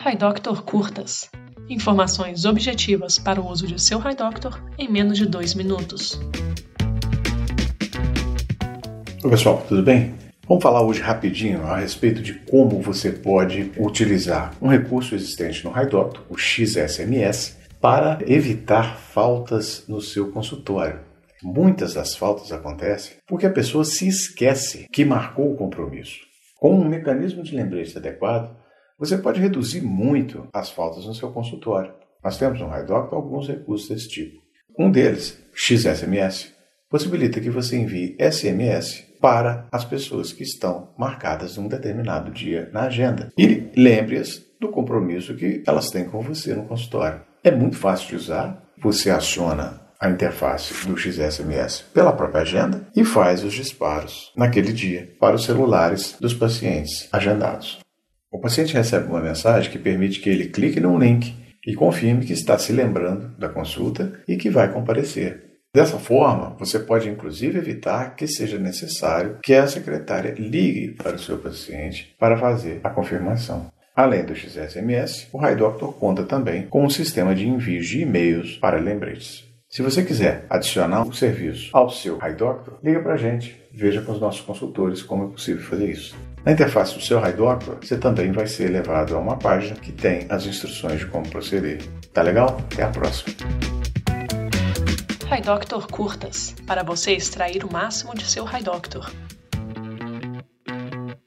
HiDoctor Curtas. Informações objetivas para o uso de seu HiDoctor em menos de dois minutos. Oi pessoal, tudo bem? Vamos falar hoje rapidinho a respeito de como você pode utilizar um recurso existente no HiDoctor, o XSMS, para evitar faltas no seu consultório. Muitas das faltas acontecem porque a pessoa se esquece que marcou o compromisso. Com um mecanismo de lembrete adequado, você pode reduzir muito as faltas no seu consultório. Nós temos no HiDoc alguns recursos desse tipo. Um deles, XSMS, possibilita que você envie SMS para as pessoas que estão marcadas num determinado dia na agenda e lembre-as do compromisso que elas têm com você no consultório. É muito fácil de usar. Você aciona a interface do XSMS pela própria agenda e faz os disparos naquele dia para os celulares dos pacientes agendados. O paciente recebe uma mensagem que permite que ele clique num link e confirme que está se lembrando da consulta e que vai comparecer. Dessa forma, você pode inclusive evitar que seja necessário que a secretária ligue para o seu paciente para fazer a confirmação. Além do XSMS, o HiDoctor conta também com um sistema de envio de e-mails para lembretes. Se você quiser adicionar um serviço ao seu HiDoctor, liga para a gente. Veja com os nossos consultores como é possível fazer isso. Na interface do seu HiDoctor, você também vai ser levado a uma página que tem as instruções de como proceder. Tá legal? Até a próxima. HiDoctor Curtas para você extrair o máximo de seu HiDoctor.